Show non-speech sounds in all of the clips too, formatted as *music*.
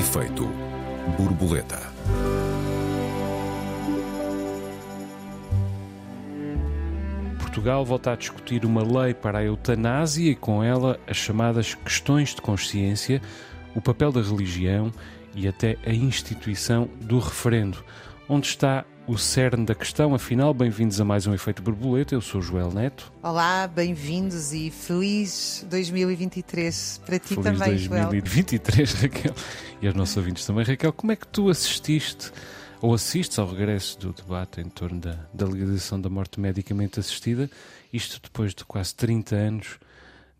Efeito borboleta. Portugal volta a discutir uma lei para a eutanásia e com ela as chamadas questões de consciência, o papel da religião e até a instituição do referendo. Onde está o cerne da questão? Afinal, bem-vindos a mais um Efeito Borboleta. Eu sou Joel Neto. Olá, bem-vindos e feliz 2023 para ti feliz também, 2023, Joel. Raquel. E aos nossos ouvintes também. Raquel, como é que tu assististe ou assistes ao regresso do debate em torno da, da legalização da morte medicamente assistida, isto depois de quase 30 anos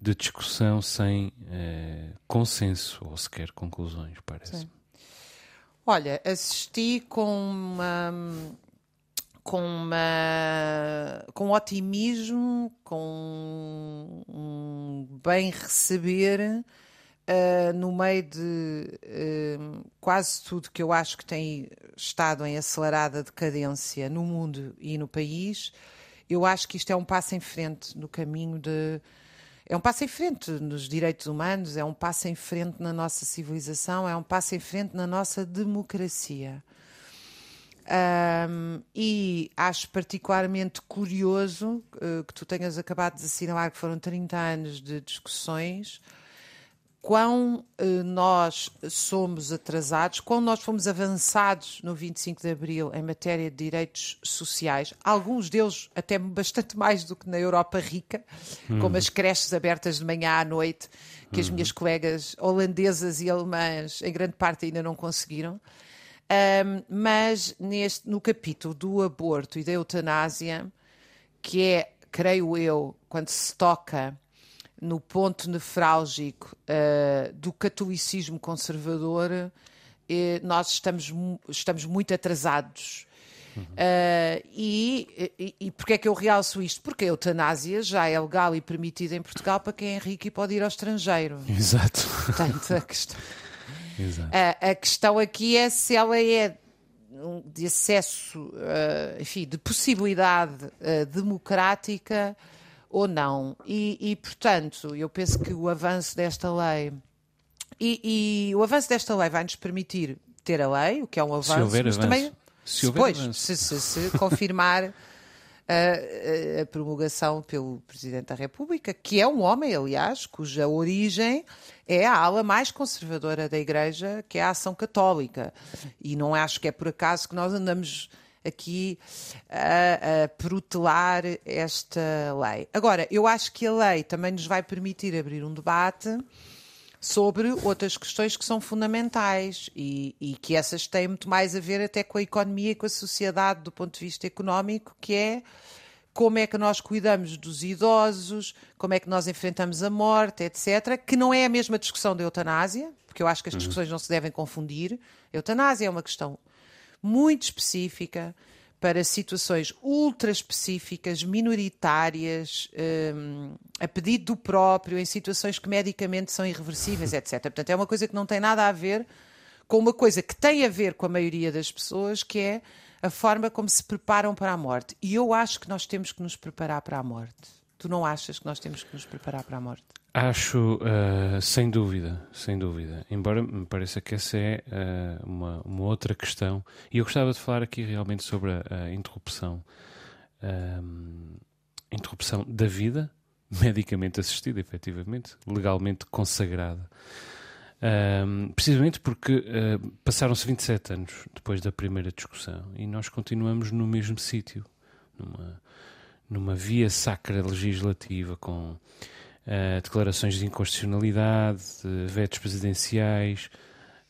de discussão sem eh, consenso ou sequer conclusões, parece. Sim. Olha, assisti com uma, com uma, com otimismo, com um bem receber uh, no meio de uh, quase tudo que eu acho que tem estado em acelerada decadência no mundo e no país. Eu acho que isto é um passo em frente no caminho de é um passo em frente nos direitos humanos, é um passo em frente na nossa civilização, é um passo em frente na nossa democracia. Um, e acho particularmente curioso uh, que tu tenhas acabado de assinalar que foram 30 anos de discussões quão eh, nós somos atrasados, quão nós fomos avançados no 25 de Abril em matéria de direitos sociais, alguns deles até bastante mais do que na Europa rica, uhum. como as creches abertas de manhã à noite, que uhum. as minhas colegas holandesas e alemãs, em grande parte, ainda não conseguiram. Um, mas neste, no capítulo do aborto e da eutanásia, que é, creio eu, quando se toca no ponto nefrálgico uh, do catolicismo conservador, uh, nós estamos, estamos muito atrasados. Uhum. Uh, e, e, e porquê é que eu realço isto? Porque a eutanásia já é legal e permitida em Portugal para quem é rico e pode ir ao estrangeiro. Exato. Portanto, a questão, *laughs* a, a questão aqui é se ela é de acesso, enfim, de possibilidade democrática ou não. E, e, portanto, eu penso que o avanço desta lei. E, e, o avanço desta lei vai nos permitir ter a lei, o que é um avanço, se houver mas avanço. também. Se, houver depois, avanço. se, se, se confirmar a, a, promulgação pelo Presidente da República, que é um homem, aliás, cuja origem é a ala mais conservadora da Igreja, que é a Ação Católica. E não acho que é por acaso que nós andamos aqui a, a protelar esta lei. Agora, eu acho que a lei também nos vai permitir abrir um debate sobre outras questões que são fundamentais e, e, que essas têm muito mais a ver até com a economia e com a sociedade do ponto de vista económico, que é como é que nós cuidamos dos idosos, como é que nós enfrentamos a morte, etc., que não é a mesma discussão da eutanásia, porque eu acho que as uhum. discussões não se devem confundir. A eutanásia é uma questão muito específica para situações ultra específicas, minoritárias, um, a pedido do próprio, em situações que medicamente são irreversíveis, etc. Portanto, é uma coisa que não tem nada a ver com uma coisa que tem a ver com a maioria das pessoas, que é a forma como se preparam para a morte. E eu acho que nós temos que nos preparar para a morte. Tu não achas que nós temos que nos preparar para a morte? Acho, uh, sem dúvida, sem dúvida. Embora me pareça que essa é uh, uma, uma, outra questão. E eu gostava de falar aqui realmente sobre a, a interrupção, um, interrupção da vida, medicamente assistida, efetivamente, legalmente consagrada. Um, precisamente porque uh, passaram-se 27 anos depois da primeira discussão e nós continuamos no mesmo sítio, numa, numa via sacra legislativa com uh, declarações de inconstitucionalidade, de vetos presidenciais,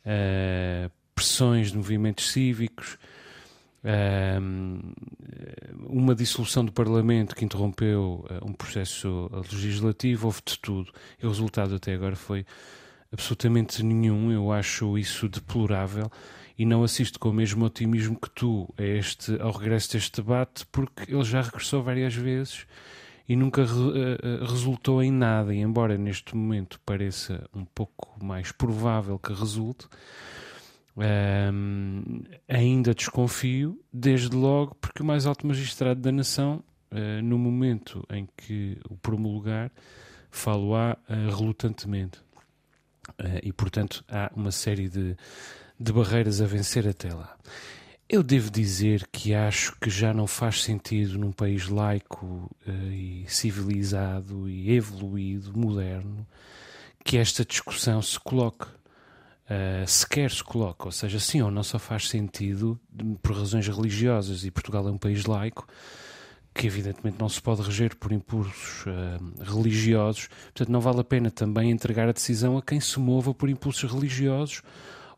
uh, pressões de movimentos cívicos, uh, uma dissolução do Parlamento que interrompeu um processo legislativo, houve de tudo. E o resultado até agora foi absolutamente nenhum. Eu acho isso deplorável e não assisto com o mesmo otimismo que tu a este, ao regresso deste debate, porque ele já regressou várias vezes e nunca re, uh, resultou em nada. E embora neste momento pareça um pouco mais provável que resulte, uh, ainda desconfio, desde logo, porque o mais alto magistrado da nação, uh, no momento em que o promulgar, falo-á relutantemente. Uh, e, portanto, há uma série de, de barreiras a vencer até lá. Eu devo dizer que acho que já não faz sentido num país laico uh, e civilizado e evoluído, moderno, que esta discussão se coloque. Uh, sequer se coloca, ou seja, sim ou não só faz sentido por razões religiosas e Portugal é um país laico que evidentemente não se pode reger por impulsos uh, religiosos, portanto não vale a pena também entregar a decisão a quem se mova por impulsos religiosos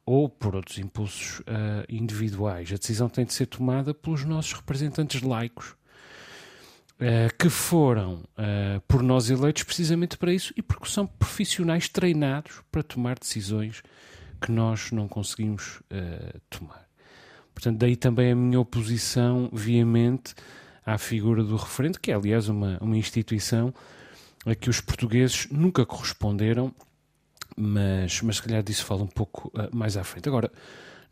ou por outros impulsos uh, individuais. A decisão tem de ser tomada pelos nossos representantes laicos, uh, que foram uh, por nós eleitos precisamente para isso e porque são profissionais treinados para tomar decisões que nós não conseguimos tomar. Portanto, daí também a minha oposição veemente à figura do referente, que é, aliás, uma, uma instituição a que os portugueses nunca corresponderam mas, mas se calhar disso fala um pouco uh, mais à frente. Agora,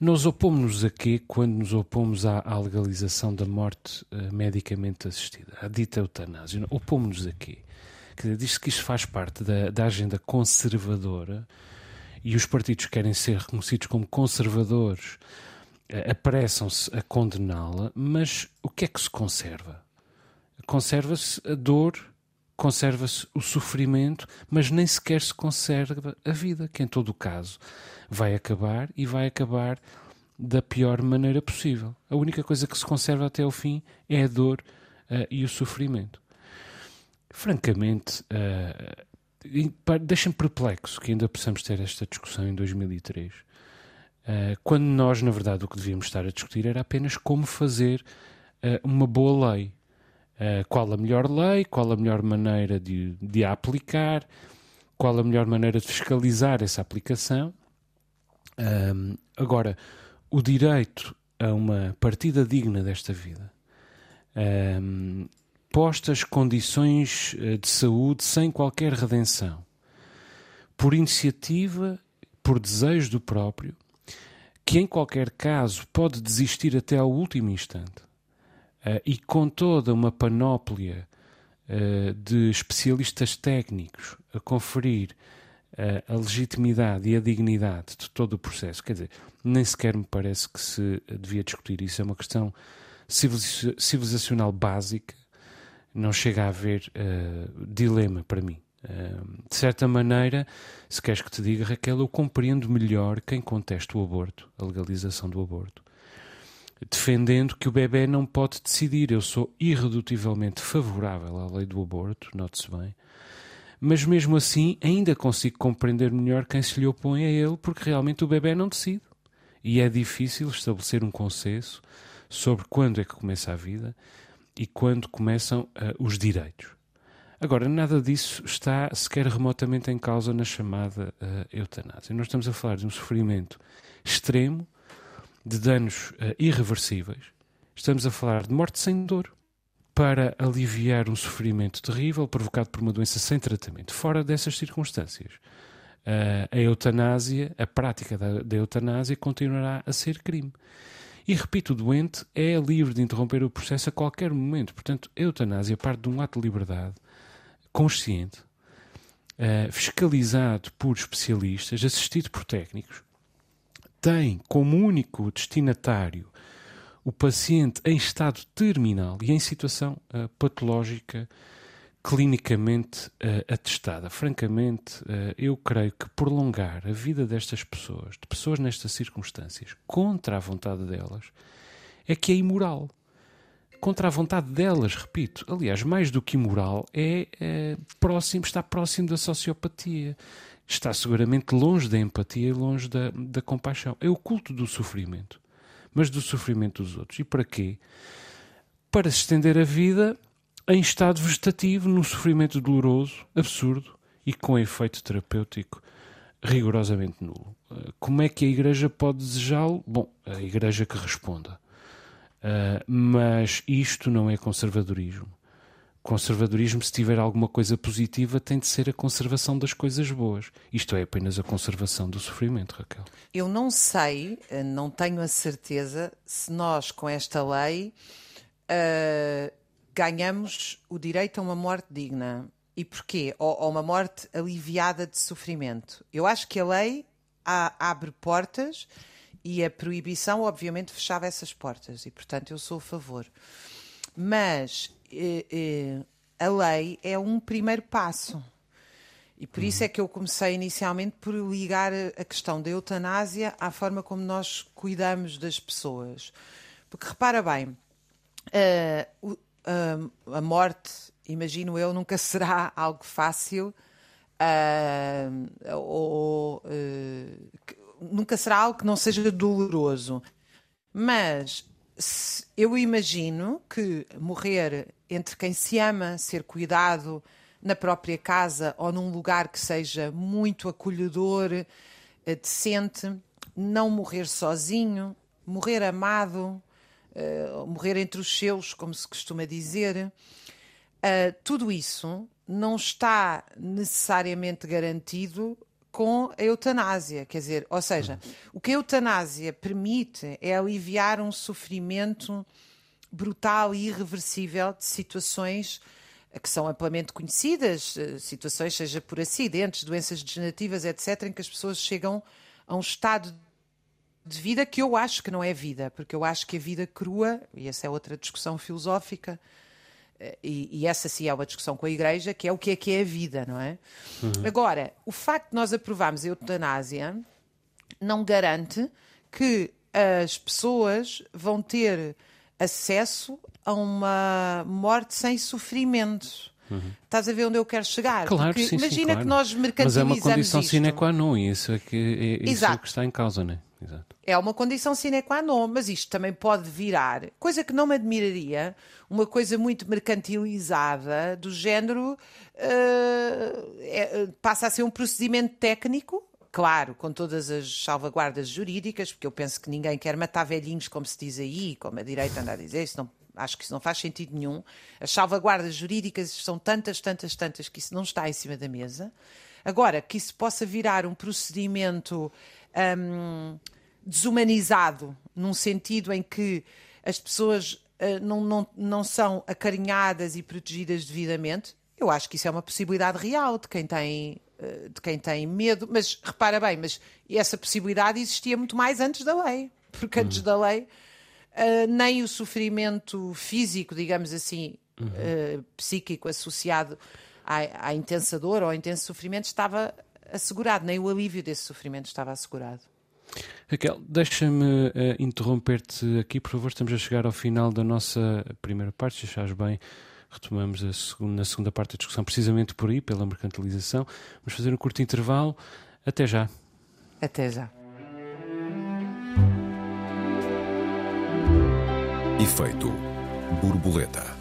nós opomos-nos a quê quando nos opomos à, à legalização da morte uh, medicamente assistida, à dita eutanásia? Opomos-nos a quê? Diz-se que isto faz parte da, da agenda conservadora e os partidos que querem ser reconhecidos como conservadores uh, apressam-se a condená-la, mas o que é que se conserva? Conserva-se a dor conserva-se o sofrimento, mas nem sequer se conserva a vida, que em todo o caso vai acabar e vai acabar da pior maneira possível. A única coisa que se conserva até o fim é a dor uh, e o sofrimento. Francamente, uh, deixa-me perplexo que ainda possamos ter esta discussão em 2003, uh, eh, quando nós, na verdade, o que devíamos estar a discutir era apenas como fazer uma boa lei Uh, qual a melhor lei, qual a melhor maneira de, de a aplicar, qual a melhor maneira de fiscalizar essa aplicação. Um, agora, o direito a uma partida digna desta vida, um, postas condições eh, de saúde sem qualquer redenção, por iniciativa, por desejo do próprio, que em qualquer caso pode desistir até ao último instante uh, e com toda uma panóplia uh, de especialistas técnicos a conferir uh, a legitimidade e a dignidade de todo o processo, quer dizer, nem sequer me parece que se devia discutir isso. É uma questão civilizacional básica, não chega a haver dilema para mim. de certa maneira, se queres que te diga, Raquel, eu compreendo melhor quem contesta o aborto, a legalização do aborto defendendo que o bebê não pode decidir. Eu sou irredutivelmente favorável à lei do aborto, note-se bem, mas mesmo assim ainda consigo compreender melhor quem se lhe opõe a ele, porque realmente o bebê não decide. E é difícil estabelecer um consenso sobre quando é que começa a vida e quando começam uh, os direitos. Agora, nada disso está sequer remotamente em causa na chamada uh, eutanásia. Nós estamos a falar de um sofrimento extremo de danos uh, irreversíveis, estamos a falar de morte sem dor, para aliviar um sofrimento terrível provocado por uma doença sem tratamento. Fora dessas circunstâncias, uh, a eutanásia, a prática da, da eutanásia continuará a ser crime. E repito, o doente é livre de interromper o processo a qualquer momento. Portanto, a eutanásia parte de um ato de liberdade consciente, uh, fiscalizado por especialistas, assistido por técnicos, tem como único destinatário o paciente em estado terminal e em situação uh, patológica clinicamente uh, atestada. Francamente, uh, eu creio que prolongar a vida destas pessoas, de pessoas nestas circunstâncias, contra a vontade delas, é que é imoral. Contra a vontade delas, repito. Aliás, mais do que imoral, é, é próximo, está próximo da sociopatia está seguramente longe da empatia e longe da, da compaixão. É o culto do sofrimento, mas do sofrimento dos outros. E para quê? Para se estender a vida em estado vegetativo, num sofrimento doloroso, absurdo e com efeito terapêutico rigorosamente nulo. Eh, como é que a Igreja pode desejá-lo? Bom, a Igreja que responda. Uh, mas isto não é conservadorismo conservadorismo, se tiver alguma coisa positiva, tem de ser a conservação das coisas boas. Isto é apenas a conservação do sofrimento, Raquel. Eu não sei, eh, não tenho a certeza se nós, com esta lei, uh, ganhamos o direito a uma morte digna. E porquê? Ou, ou uma morte aliviada de sofrimento. Eu acho que a lei a, abre portas e a proibição, obviamente, fechava essas portas. E, portanto, eu sou a favor. Mas eh, eh, a lei é um primeiro passo. E por isso é que eu comecei inicialmente por ligar a questão da eutanásia à forma como nós cuidamos das pessoas. Porque repara bem, uh, uh, a morte, imagino eu, nunca *laughs* será algo fácil uh, ou nunca será algo que não seja doloroso. Mas eu imagino que morrer entre quem se ama, ser cuidado na própria casa ou num lugar que seja muito acolhedor, eh, decente, não morrer sozinho, morrer amado, uh, morrer entre os seus, como se costuma dizer. Uh, tudo isso não está necessariamente garantido com a eutanásia, quer dizer, ou seja, o que a eutanásia permite é aliviar um sofrimento brutal e irreversível de situações que são amplamente conhecidas, eh, situações, seja por acidentes, doenças degenerativas, etc., em que as pessoas chegam a um estado de vida que eu acho que não é vida, porque eu acho que a vida crua, e essa é outra discussão filosófica, eh, e, e, essa sim é uma discussão com a Igreja, que é o que é que é a vida, não é? Uhum. Agora, o facto de nós aprovarmos a eutanásia não garante que as pessoas vão ter acesso a uma morte sem sofrimento. Uhum. Estás a ver onde eu quero chegar? Claro, sim, imagina sim, claro. que nós mercantilizamos Mas é uma condição isto. sine qua non, isso é, que, é, isso é que está em causa, não é? Exato. É uma condição sine qua non, mas isto também pode virar, coisa que não me admiraria, uma coisa muito mercantilizada, do género, uh, é, passa a ser um procedimento técnico, claro, com todas as salvaguardas jurídicas, porque eu penso que ninguém quer matar velhinhos, como se diz aí, como a direita anda a dizer, isso não Acho que isso não faz sentido nenhum. As salvaguardas jurídicas são tantas, tantas, tantas que isso não está em cima da mesa. Agora, que isso possa virar um procedimento um, desumanizado, num sentido em que as pessoas uh, não, não, não são acarinhadas e protegidas devidamente, eu acho que isso é uma possibilidade real de quem tem uh, de quem tem medo, mas repara bem, mas essa possibilidade existia muito mais antes da lei, porque antes uhum. da lei uh, nem o sofrimento físico, digamos assim, uhum. uh, psíquico associado à, à intensa dor ou ao intenso sofrimento estava assegurado, nem o alívio desse sofrimento estava assegurado. Raquel, deixa-me uh, interromper-te aqui, por favor. Estamos a chegar ao final da nossa primeira parte, se achares bem. Retomamos a segunda, na segunda parte da discussão, precisamente por aí, pela mercantilização. Vamos fazer um curto intervalo. Até já. Até já. Efeito borboleta.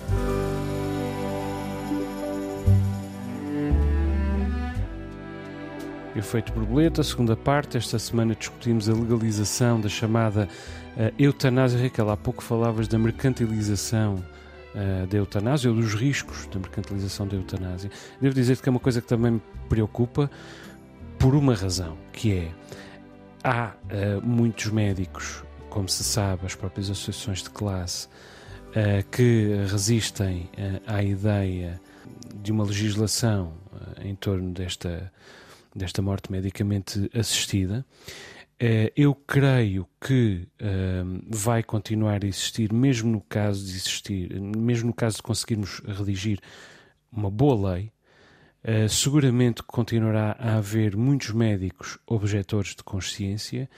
Efeito borboleta, segunda parte. Esta semana discutimos a legalização da chamada uh, eutanásia. Raquel, há pouco falavas da mercantilização uh, da eutanásia ou dos riscos da mercantilização da eutanásia. Devo dizer que é uma coisa que também me preocupa por uma razão, que é há uh, muitos médicos como se sabe, as próprias associações de classe que resistem à ideia de uma legislação em torno desta, desta morte medicamente assistida. eu creio que vai continuar a existir, mesmo no caso de existir, mesmo no caso de conseguirmos redigir uma boa lei, seguramente continuará a haver muitos médicos objetores de consciência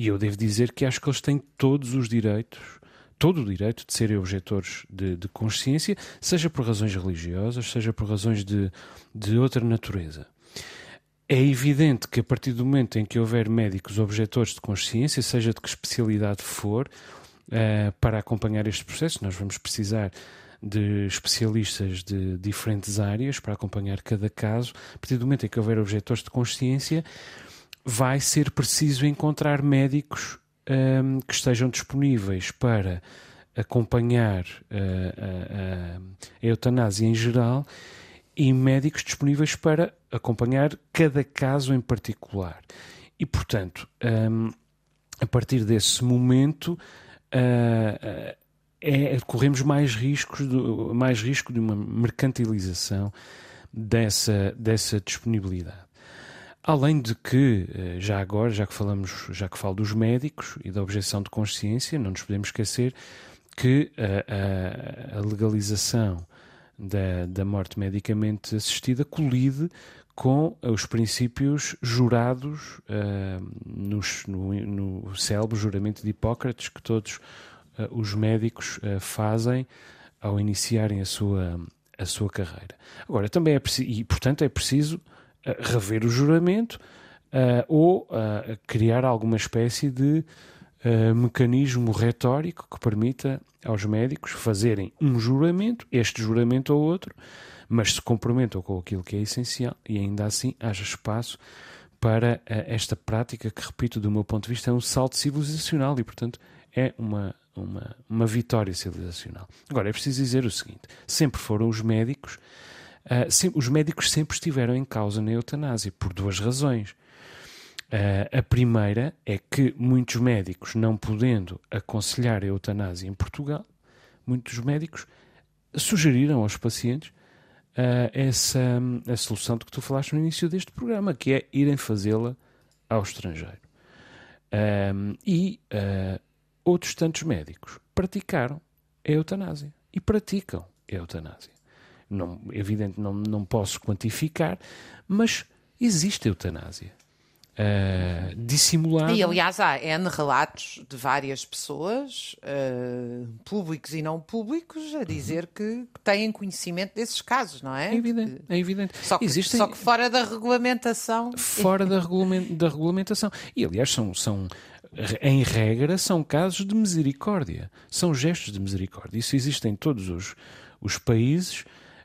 e eu devo dizer que acho que eles têm todos os direitos, todo o direito de serem objetores de, de consciência, seja por razões religiosas, seja por razões de, de outra natureza. É evidente que a partir do momento em que houver médicos objetores de consciência, seja de que especialidade for, uh, para acompanhar este processo, nós vamos precisar de especialistas de diferentes áreas para acompanhar cada caso. A partir do momento em que houver objetores de consciência, vai ser preciso encontrar médicos um, que estejam disponíveis para acompanhar a, a, a, eutanásia em geral e médicos disponíveis para acompanhar cada caso em particular. E, portanto, um, a partir desse momento, uh, é, corremos mais riscos, do, mais risco de uma mercantilização dessa, dessa disponibilidade. Além de que, eh, já agora, já que falamos, já que falo dos médicos e da objeção de consciência, não nos podemos esquecer que a, a, a legalização da, da morte medicamente assistida colide com os princípios jurados uh, nos, no, no célebre juramento de Hipócrates que todos uh, os médicos uh, fazem ao iniciarem a sua, a sua carreira. Agora, também é preciso, e portanto é preciso rever o juramento ou criar alguma espécie de mecanismo retórico que permita aos médicos fazerem um juramento, este juramento ou outro, mas se comprometam com aquilo que é essencial e ainda assim haja espaço para uh, esta prática que, repito, do meu ponto de vista, é um salto civilizacional e, portanto, é uma, uma, uma vitória civilizacional. Agora, é preciso dizer o seguinte: sempre foram os médicos, uh, os médicos sempre estiveram em causa na eutanásia, por duas razões. Uh, a primeira é que muitos médicos, não podendo aconselhar a eutanásia em Portugal, muitos médicos sugeriram aos pacientes uh, essa a solução de que tu falaste no início deste programa, que é irem fazê-la ao estrangeiro. Um, e uh, outros tantos médicos praticaram a eutanásia e praticam a eutanásia. Não, evidente, não, não posso quantificar, mas existe eutanásia uh, dissimulada. E aliás, há N relatos de várias pessoas, uh, públicos e não públicos, a dizer uhum. que, têm conhecimento desses casos, não é? É evidente. É evidente. Só, que, Existem... só que fora da regulamentação. *laughs* Fora da, regulament, da regulamentação. E aliás, são. são em regra, são casos de misericórdia, são gestos de misericórdia. Isso existe em todos os, os países,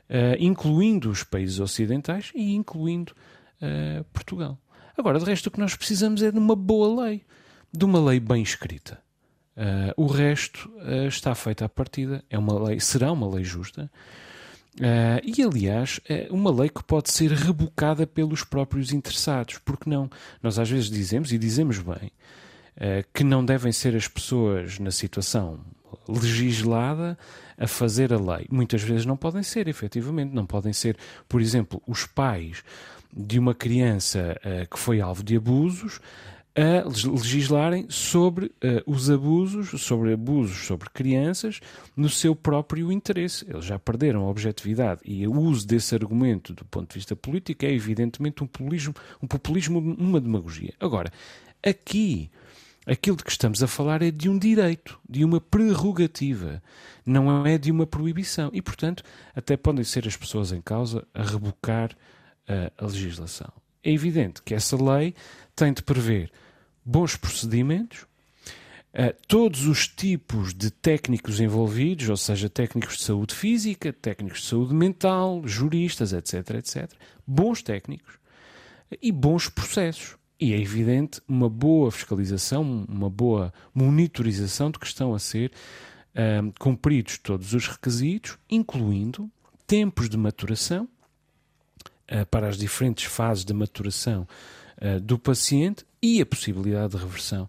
uh, incluindo os países ocidentais e incluindo uh, Portugal. Agora, de resto, o que nós precisamos é de uma boa lei, de uma lei bem escrita. Uh, o resto uh, está feito à partida, é uma lei, será uma lei justa. Uh, e aliás, é uma lei que pode ser rebocada pelos próprios interessados, porque não? Nós às vezes dizemos, e dizemos bem, que não devem ser as pessoas na situação legislada a fazer a lei. Muitas vezes não podem ser, efetivamente, não podem ser, por exemplo, os pais de uma criança uh, que foi alvo de abusos a legislarem sobre uh, os abusos, sobre abusos sobre crianças, no seu próprio interesse. Eles já perderam a objetividade e o uso desse argumento do ponto de vista político é evidentemente um populismo, um populismo, uma demagogia. Agora, aqui aquilo de que estamos a falar é de um direito, de uma prerrogativa, não é de uma proibição. E, portanto, até podem ser as pessoas em causa a rebocar a, legislação. É evidente que essa lei tem de prever bons procedimentos, Uh, todos os tipos de técnicos envolvidos, ou seja, técnicos de saúde física, técnicos de saúde mental, juristas, etc, etc, bons técnicos e bons processos. E é evidente uma boa fiscalização, uma boa monitorização de que estão a ser uh, cumpridos todos os requisitos, incluindo tempos de maturação para as diferentes fases de maturação uh, do paciente e a possibilidade de reversão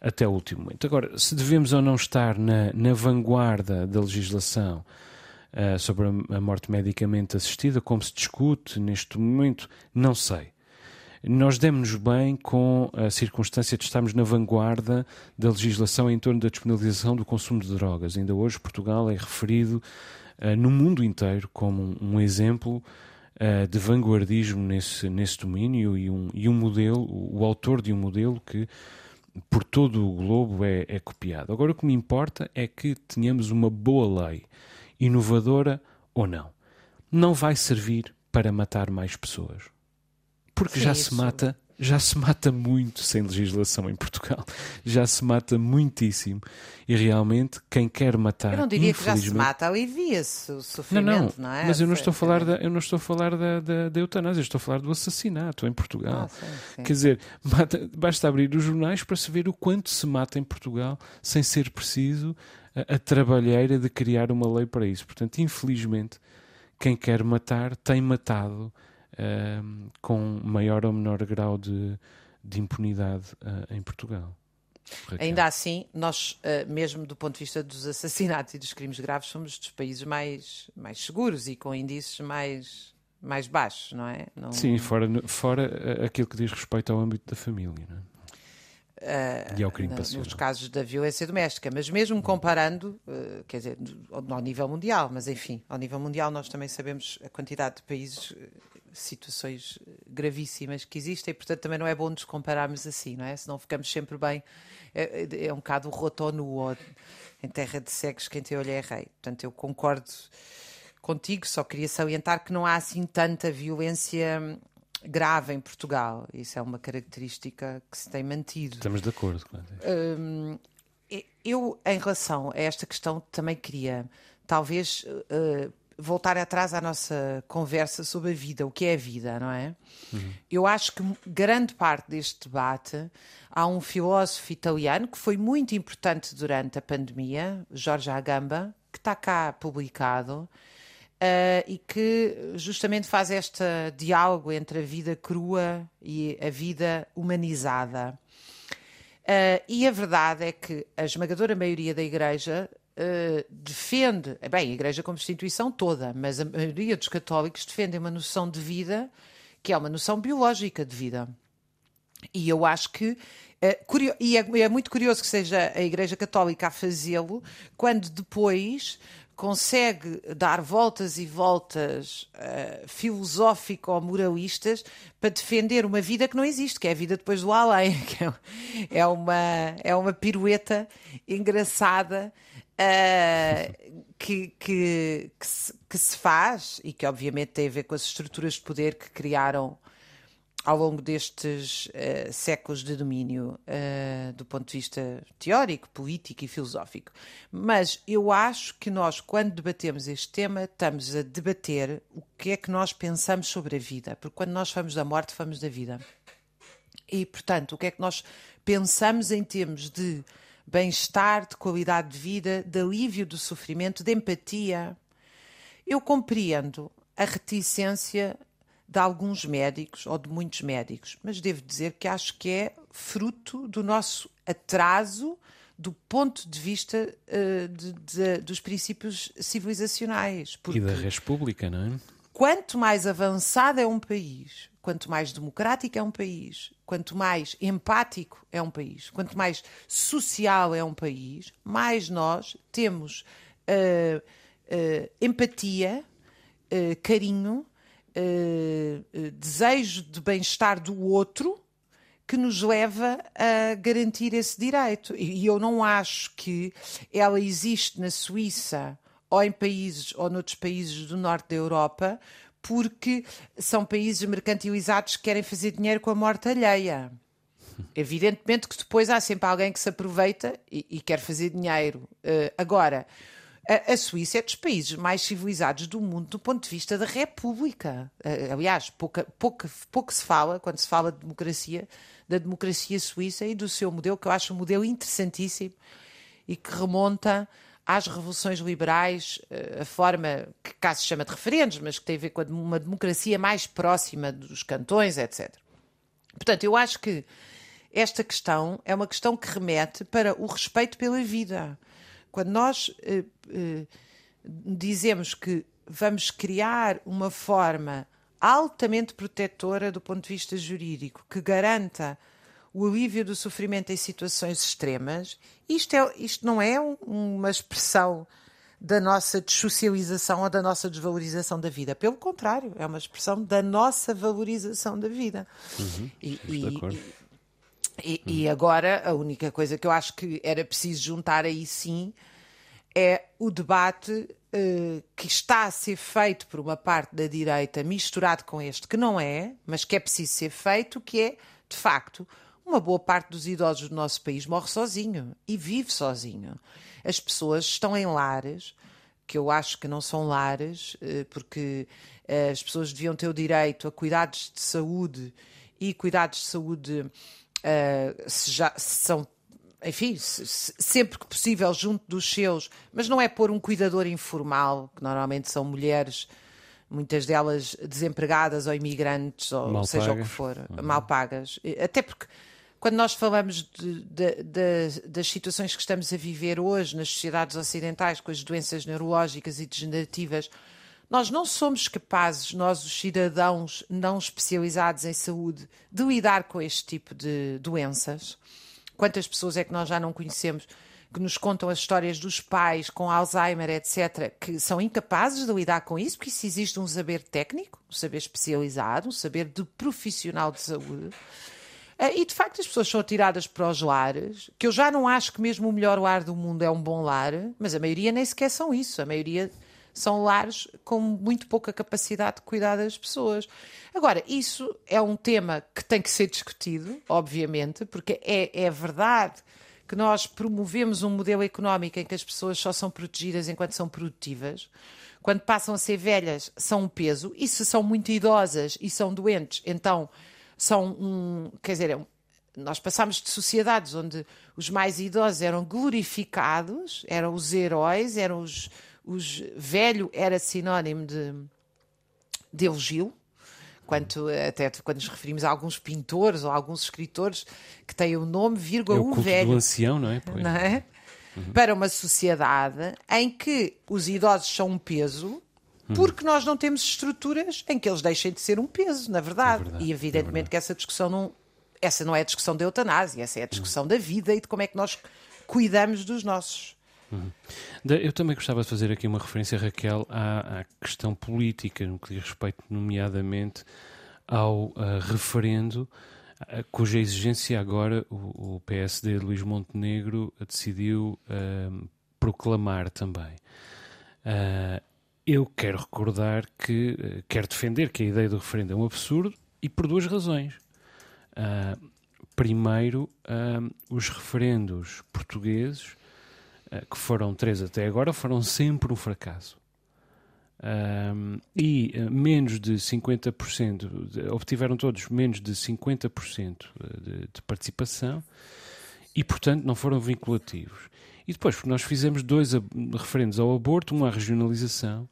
até o último momento. Agora, se devemos ou não estar na, na vanguarda da legislação uh, sobre a, morte medicamente assistida, como se discute neste momento, não sei. Nós demos-nos bem com a circunstância de estarmos na vanguarda da legislação em torno da disponibilização do consumo de drogas. Ainda hoje Portugal é referido uh, no mundo inteiro como um, um exemplo uh, de vanguardismo nesse, nesse domínio e um, e um modelo, o autor de um modelo que por todo o globo é, é copiado. Agora o que me importa é que tenhamos uma boa lei, inovadora ou não. Não vai servir para matar mais pessoas. Porque Sim, já se mata já se mata muito sem legislação em Portugal. Já se mata muitíssimo. E realmente, quem quer matar. Eu não diria que já se mata, alivia-se o sofrimento, não, não, não é? Mas eu não estou a falar, da, eu não estou a falar da, da, da eutanásia, eu estou a falar do assassinato em Portugal. Ah, sim, sim. Quer dizer, mata, basta abrir os jornais para se ver o quanto se mata em Portugal sem ser preciso a, a trabalheira de criar uma lei para isso. Portanto, infelizmente, quem quer matar tem matado uh, com maior ou menor grau de, de impunidade uh, em Portugal. Raquel. Ainda assim, nós, uh, mesmo do ponto de vista dos assassinatos e dos crimes graves, somos dos países mais, mais seguros e com índices mais mais baixos, não é? Não... Sim, fora, fora aquilo que diz respeito ao âmbito da família, não é? Uh, e ao crime passional. Nos casos da violência doméstica, mas mesmo comparando, uh, quer dizer, ao nível mundial, mas enfim, ao nível mundial nós também sabemos a quantidade de países, situações gravíssimas que existem, e portanto também não é bom nos compararmos assim, não é? Senão ficamos sempre bem, é, é um bocado roto ou nu, ou em terra de cegos quem tem olho é rei. Portanto, eu concordo contigo, só queria salientar que não há assim tanta violência grave em Portugal. Isso é uma característica que se tem mantido. Estamos de acordo. Hum, eu, em relação a esta questão, também queria, talvez, uh, voltar atrás à nossa conversa sobre a vida, o que é a vida, não é? Uhum. Eu acho que grande parte deste debate há um filósofo italiano que foi muito importante durante a pandemia, Jorge Agamba, que está cá publicado Uh, e que justamente faz este diálogo entre a vida crua e a vida humanizada. Uh, e a verdade é que a esmagadora maioria da Igreja uh, defende, bem, a Igreja como instituição toda, mas a maioria dos católicos defende uma noção de vida que é uma noção biológica de vida. E eu acho que e é, é, muito curioso que seja a Igreja Católica a fazê-lo, quando depois consegue dar voltas e voltas uh, filosófico-moralistas para defender uma vida que não existe, que é a vida depois do além, *laughs* que é, é uma, é uma pirueta engraçada uh, que, que, que, se, que se faz e que obviamente tem a ver com as estruturas de poder que criaram ao longo destes uh, séculos de domínio uh, do ponto de vista teórico, político e filosófico. Mas eu acho que nós, quando debatemos este tema, estamos a debater o que é que nós pensamos sobre a vida, porque quando nós falamos da morte, falamos da vida. E, portanto, o que é que nós pensamos em termos de bem-estar, de qualidade de vida, de alívio do sofrimento, de empatia? Eu compreendo a reticência de alguns médicos ou de muitos médicos, mas devo dizer que acho que é fruto do nosso atraso do ponto de vista uh, de, de, dos princípios civilizacionais. Porque e da res pública, não é? Quanto mais avançado é um país, quanto mais democrático é um país, quanto mais empático é um país, quanto mais social é um país, mais nós temos uh, uh, empatia, carinho uh, desejo de bem-estar do outro que nos leva a garantir esse direito. E eu não acho que ela existe na Suíça ou em países ou noutros países do norte da Europa porque são países mercantilizados que querem fazer dinheiro com a morte alheia. Evidentemente que depois há sempre alguém que se aproveita e, e quer fazer dinheiro. Uh, agora, a, a, Suíça é dos países mais civilizados do mundo do ponto de vista da República. aliás, pouca, pouca, pouco se fala, quando se fala de democracia, da democracia suíça e do seu modelo, que eu acho um modelo interessantíssimo e que remonta às revoluções liberais, eh, a forma que cá se chama de referendos, mas que tem a ver com uma democracia mais próxima dos cantões, etc. Portanto, eu acho que esta questão é uma questão que remete para o respeito pela vida. Quando nós eh, eh, dizemos que vamos criar uma forma altamente protetora do ponto de vista jurídico, que garanta o alívio do sofrimento em situações extremas, isto, é, isto não é uma expressão da nossa dessocialização ou da nossa desvalorização da vida. Pelo contrário, é uma expressão da nossa valorização da vida. Uhum, e, e, e, e, agora a única coisa que eu acho que era preciso juntar aí sim é o debate uh, que está a ser feito por uma parte da direita misturado com este, que não é, mas que é preciso ser feito, que é, de facto, uma boa parte dos idosos do nosso país morre sozinho e vive sozinho. As pessoas estão em lares, que eu acho que não são lares, uh, porque uh, as pessoas deviam ter o direito a cuidados de saúde e cuidados de saúde Uh, se já se são enfim, sempre que possível junto dos seus, mas não é pôr um cuidador informal, que normalmente são mulheres, muitas delas desempregadas ou imigrantes, ou mal seja pagas. o que for, uhum. mal pagas. Até porque quando nós falamos de, de, de, das situações que estamos a viver hoje nas sociedades ocidentais, com as doenças neurológicas e degenerativas, Nós não somos capazes, nós os cidadãos não especializados em saúde, de lidar com este tipo de doenças. Quantas pessoas é que nós já não conhecemos que nos contam as histórias dos pais com Alzheimer, etc., que são incapazes de lidar com isso, porque isso existe um saber técnico, um saber especializado, um saber de profissional de saúde. Eh, e de facto as pessoas são tiradas para os lares, que eu já não acho que mesmo o melhor lar do mundo é um bom lar, mas a maioria nem sequer são isso. A maioria são lares com muito pouca capacidade de cuidar das pessoas. Agora, isso é um tema que tem que ser discutido, obviamente, porque é, é verdade que nós promovemos um modelo económico em que as pessoas só são protegidas enquanto são produtivas. Quando passam a ser velhas, são um peso. E se são muito idosas e são doentes, então são um. Quer dizer, é nós passámos de sociedades onde os mais idosos eram glorificados, eram os heróis, eram os. os velho era sinónimo de, de elogio quanto até quando nos referimos a alguns pintores ou a alguns escritores que têm o nome, vírgula, é o, o velho. Do ancião, não é? Pois. Não é? Uhum. Para uma sociedade em que os idosos são um peso. Porque nós não temos estruturas em que eles deixem de ser um peso, na verdade. É verdade e evidentemente é verdade. que essa discussão não. Essa não é a discussão da eutanásia, essa é a discussão uhum. da vida e de como é que nós cuidamos dos nossos. Uhum. Eu também gostava de fazer aqui uma referência, Raquel, à, à questão política, no que diz respeito, nomeadamente, ao uh, referendo, uh, cuja exigência agora o, o, PSD de Luís Montenegro decidiu uh, proclamar também. Eu quero recordar que, quero defender que a ideia do referendo é um absurdo e por duas razões. primeiro, os referendos portugueses eh, que foram três até agora, foram sempre um fracasso. E uh, menos de 50%, de, obtiveram todos menos de 50% de, de participação e, portanto, não foram vinculativos. E depois, porque nós fizemos dois referendos ao aborto, um à regionalização,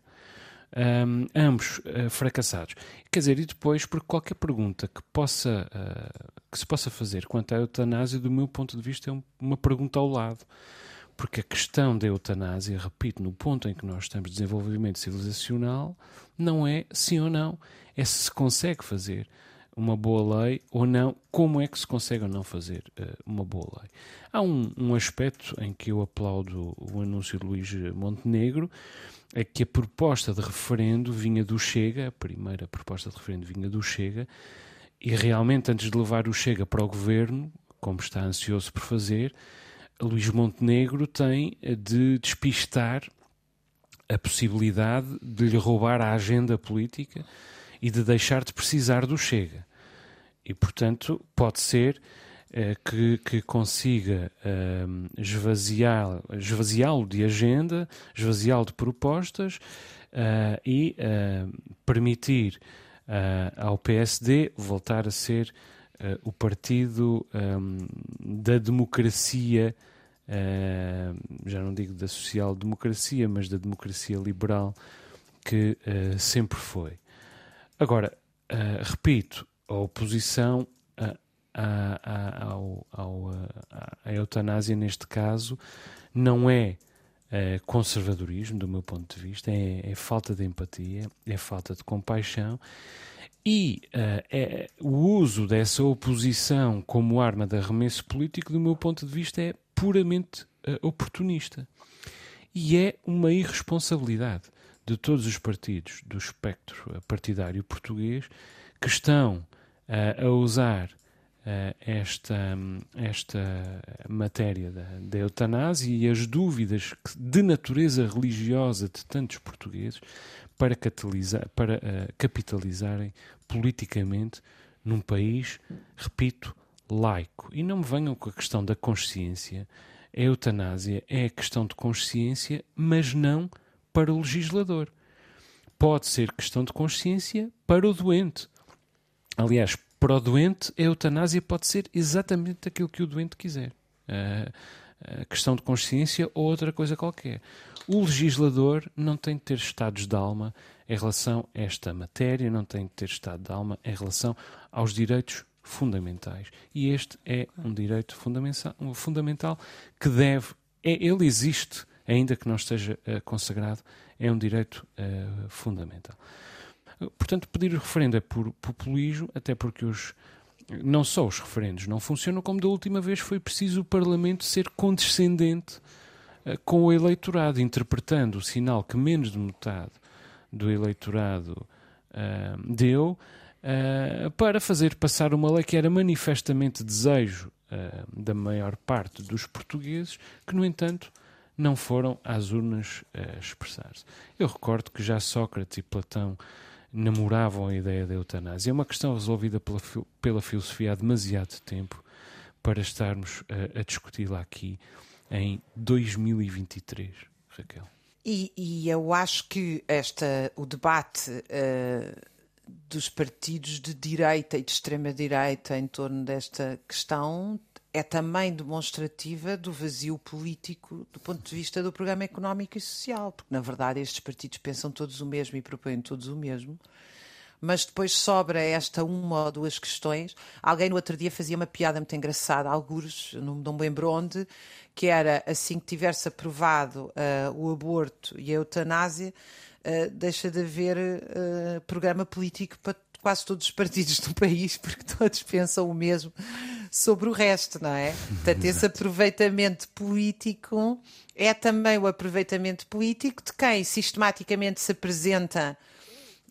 um, ambos uh, fracassados. Quer dizer, e depois, porque qualquer pergunta que, possa, uh, que se possa fazer quanto à eutanásia, do meu ponto de vista, é um, uma pergunta ao lado. Porque a questão da eutanásia, repito, no ponto em que nós estamos de desenvolvimento civilizacional, não é sim ou não, é se se consegue fazer uma boa lei ou não, como é que se consegue ou não fazer uh, uma boa lei. Há um, um, aspecto em que eu aplaudo o anúncio de Luís Montenegro, é que a proposta de referendo vinha do Chega, a primeira proposta de referendo vinha do Chega, e realmente antes de levar o Chega para o governo, como está ansioso por fazer, Luís Montenegro tem de despistar a possibilidade de lhe roubar a agenda política e de deixar de precisar do Chega. E, portanto, pode ser eh, que, que, consiga eh, esvaziá-lo esvaziá de agenda, esvaziá-lo de propostas eh, e eh, permitir ao PSD voltar a ser o partido da democracia, já não digo da social-democracia, mas da democracia liberal que sempre foi. Agora, repito, a oposição à, à, ao, ao, à eutanásia, neste caso, não é conservadorismo, do meu ponto de vista, é, é, falta de empatia, é falta de compaixão e uh, é, o uso dessa oposição como arma de arremesso político, do meu ponto de vista, é puramente uh, oportunista. E é uma irresponsabilidade de todos os partidos do espectro partidário português que estão uh, a usar esta, esta matéria da, da eutanásia e as dúvidas de natureza religiosa de tantos portugueses para, para uh, capitalizarem politicamente num país, repito, laico. E não me venham com a questão da consciência. A eutanásia é a questão de consciência, mas não para o legislador. Pode ser questão de consciência para o doente. Aliás, para o doente, a eutanásia pode ser exatamente aquilo que o doente quiser. Uh, questão de consciência ou outra coisa qualquer. O legislador não tem de ter estados de alma em relação a esta matéria, não tem de ter estado de alma em relação aos direitos fundamentais. E este é um direito fundamental que deve, é, ele existe ainda que não esteja consagrado, é um direito fundamental. Portanto, pedir o referendo é por populismo, até porque os, não só os referendos não funcionam, como da última vez foi preciso o Parlamento ser condescendente uh, com o eleitorado, interpretando o sinal que menos de metade do eleitorado uh, deu uh, para fazer passar uma lei que era manifestamente desejo da maior parte dos portugueses, que, no entanto, não foram às urnas expressar-se. Eu recordo que já Sócrates e Platão namoravam a ideia da eutanásia. É uma questão resolvida pela, pela filosofia há demasiado tempo para estarmos a, a discuti-la aqui em 2023, Raquel. E, e, eu acho que esta, o debate uh, dos partidos de direita e de extrema-direita em torno desta questão é também demonstrativa do vazio político do ponto de vista do programa económico e social, porque na verdade estes partidos pensam todos o mesmo e propõem todos o mesmo. Mas depois sobra esta uma ou duas questões. Alguém no outro dia fazia uma piada muito engraçada, alguns, não, não me lembro onde, que era assim que tivesse aprovado uh, o aborto e a eutanásia, uh, deixa de haver uh, programa político para quase todos os partidos do país, *laughs* porque todos pensam o mesmo sobre o resto, não é? Portanto, esse aproveitamento político é também o aproveitamento político de quem sistematicamente se apresenta,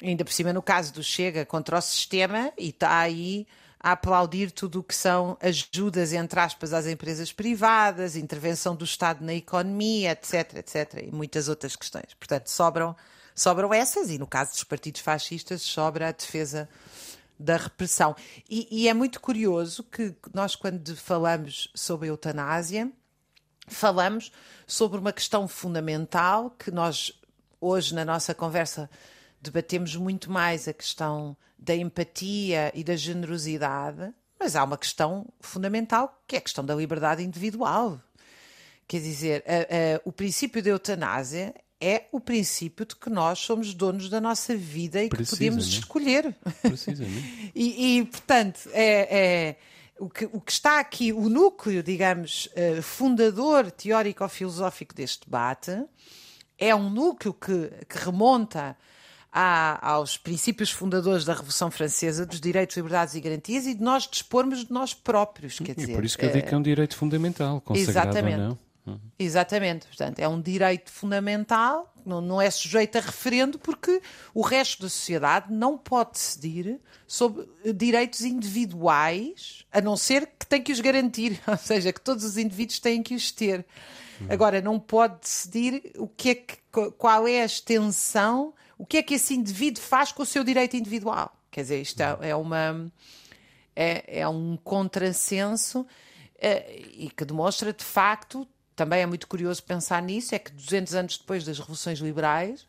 ainda por cima no caso do Chega, contra o sistema e está aí a aplaudir tudo o que são ajudas, entre aspas, às empresas privadas, intervenção do Estado na economia, etc, etc, e muitas outras questões. Portanto, sobram, sobram essas, e no caso dos partidos fascistas, sobra a defesa da repressão. E, e, é muito curioso que nós, quando falamos sobre a eutanásia, falamos sobre uma questão fundamental que nós, hoje, na nossa conversa, debatemos muito mais a questão da empatia e da generosidade, mas há uma questão fundamental que é a questão da liberdade individual. Quer dizer, a, a, o princípio da eutanásia é o princípio de que nós somos donos da nossa vida e que podemos escolher. Precisamente. *laughs* e, e, portanto, é, é, o, que, o que está aqui, o núcleo, digamos, eh, fundador teórico-filosófico deste debate, é um núcleo que, que remonta à, aos princípios fundadores da Revolução Francesa, dos direitos, liberdades e garantias e de nós dispormos de nós próprios. Quer dizer, e por isso que eu digo que é um direito fundamental, consagrado exatamente. ou não. Uhum. Exatamente, portanto, é um direito fundamental, não, não é sujeito a referendo, porque o resto da sociedade não pode decidir sobre direitos individuais, a não ser que tem que os garantir, *laughs* ou seja, que todos os indivíduos têm que os ter. Uhum. Agora, não pode decidir o que é que, qual é a extensão, o que é que esse indivíduo faz com o seu direito individual. Quer dizer, isto é, é uma. É, é um contrassenso é, e que demonstra, de facto, também é muito curioso pensar nisso, é que 200 anos depois das revoluções liberais,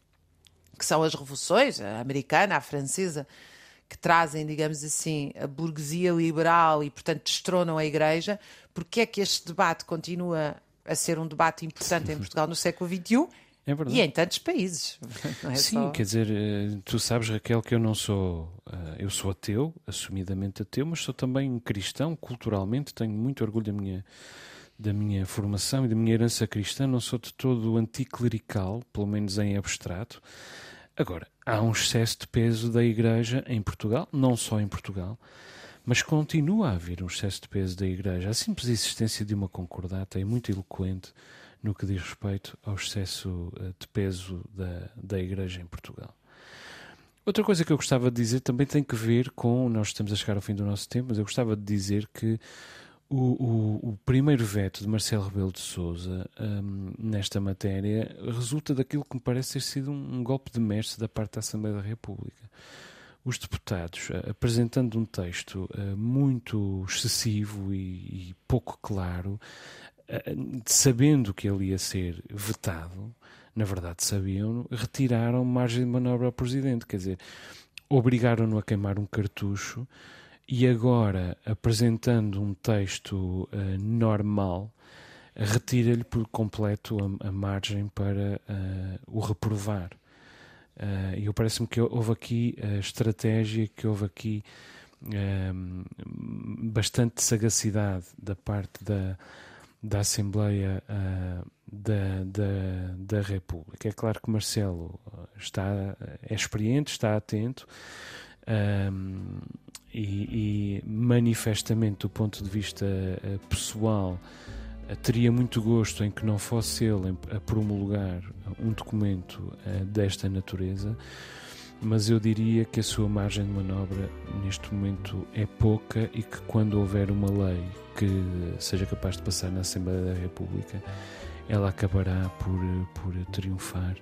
que são as revoluções, a americana, a francesa, que trazem, digamos assim, a burguesia liberal e, portanto, destronam a Igreja, porque é que este debate continua a ser um debate importante em Portugal no século XXI? É e em tantos países. É Sim, só... quer dizer, eh, tu sabes, Raquel, que eu não sou. Eh, eu sou ateu, assumidamente ateu, mas sou também cristão, culturalmente, tenho muito orgulho da minha da minha formação e da minha herança cristã, não sou de todo anticlerical, pelo menos em abstrato. Agora, há um excesso de peso da Igreja em Portugal, não só em Portugal, mas continua a haver um excesso de peso da Igreja. A simples existência de uma concordata é muito eloquente no que diz respeito ao excesso eh, de peso da, da Igreja em Portugal. Outra coisa que eu gostava de dizer também tem que ver com. Nós estamos a chegar ao fim do nosso tempo, mas eu gostava de dizer que o, o, o, primeiro veto de Marcelo Rebelo de Sousa um, nesta matéria resulta daquilo que me parece ter sido um, um, golpe de mestre da parte da Assembleia da República. Os deputados, uh, apresentando um texto uh, muito excessivo e, e pouco claro, uh, sabendo que ele ia ser vetado, na verdade sabiam, retiraram margem de manobra ao Presidente. Quer dizer, obrigaram-no a queimar um cartucho e agora, apresentando um texto uh, normal, retira-lhe por completo a, a margem para uh, o reprovar. Uh, e parece-me que houve aqui a estratégia, que houve aqui bastante sagacidade da parte da, da Assembleia uh, da, da, da República. É claro que Marcelo está, é experiente, está atento um, e, e, manifestamente, do ponto de vista uh, pessoal, uh, teria muito gosto em que não fosse ele a promulgar um documento uh, desta natureza, mas eu diria que a sua margem de manobra neste momento é pouca e que quando houver uma lei que seja capaz de passar na Assembleia da República, ela acabará por, por triunfar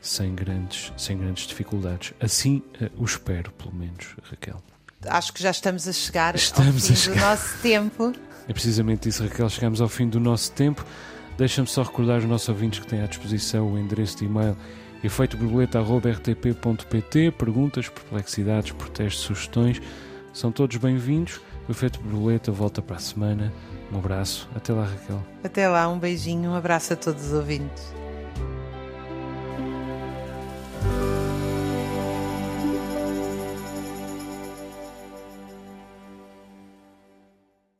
sem grandes, sem grandes dificuldades. Assim uh, o espero, pelo menos, Raquel. Acho que já estamos a chegar estamos ao fim do nosso tempo. É precisamente isso, Raquel. Chegamos ao fim do nosso tempo. Deixa-me só recordar os nossos ouvintes que têm à disposição o endereço de e-mail efeitoborboleta.rtp.pt Perguntas, perplexidades, protestos, sugestões são todos bem-vindos. O Efeito Borboleta volta para a semana. Um abraço. Até lá, Raquel. Até lá, um beijinho, um abraço a todos os ouvintes.